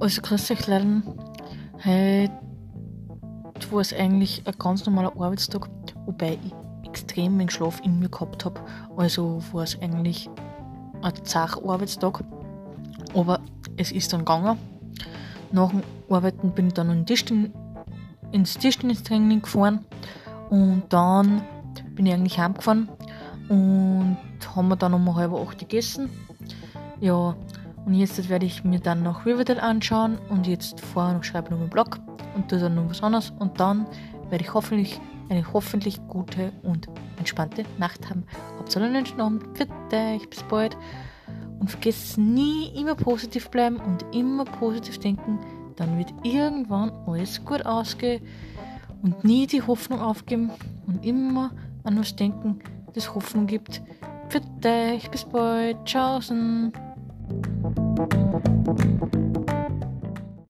Also grüß euch Leute. Heute war es eigentlich ein ganz normaler Arbeitstag, wobei ich extrem wenig Schlaf in mir gehabt habe. Also war es eigentlich ein zacher Arbeitstag. Aber es ist dann gegangen. Nach dem Arbeiten bin ich dann in Tisch, ins Tischtennistraining gefahren und dann bin ich eigentlich heimgefahren und haben wir dann um halb acht gegessen. Ja, und jetzt werde ich mir dann noch Riverdale anschauen und jetzt vorher noch schreibe noch meinen Blog und tue dann noch was anderes. Und dann werde ich hoffentlich eine hoffentlich gute und entspannte Nacht haben. Habt einen schönen Abend, für dich, bis bald. Und vergesst nie immer positiv bleiben und immer positiv denken, dann wird irgendwann alles gut ausgehen. Und nie die Hoffnung aufgeben und immer an was denken, das Hoffnung gibt. Für dich, bis bald, tschaußen. Thank you.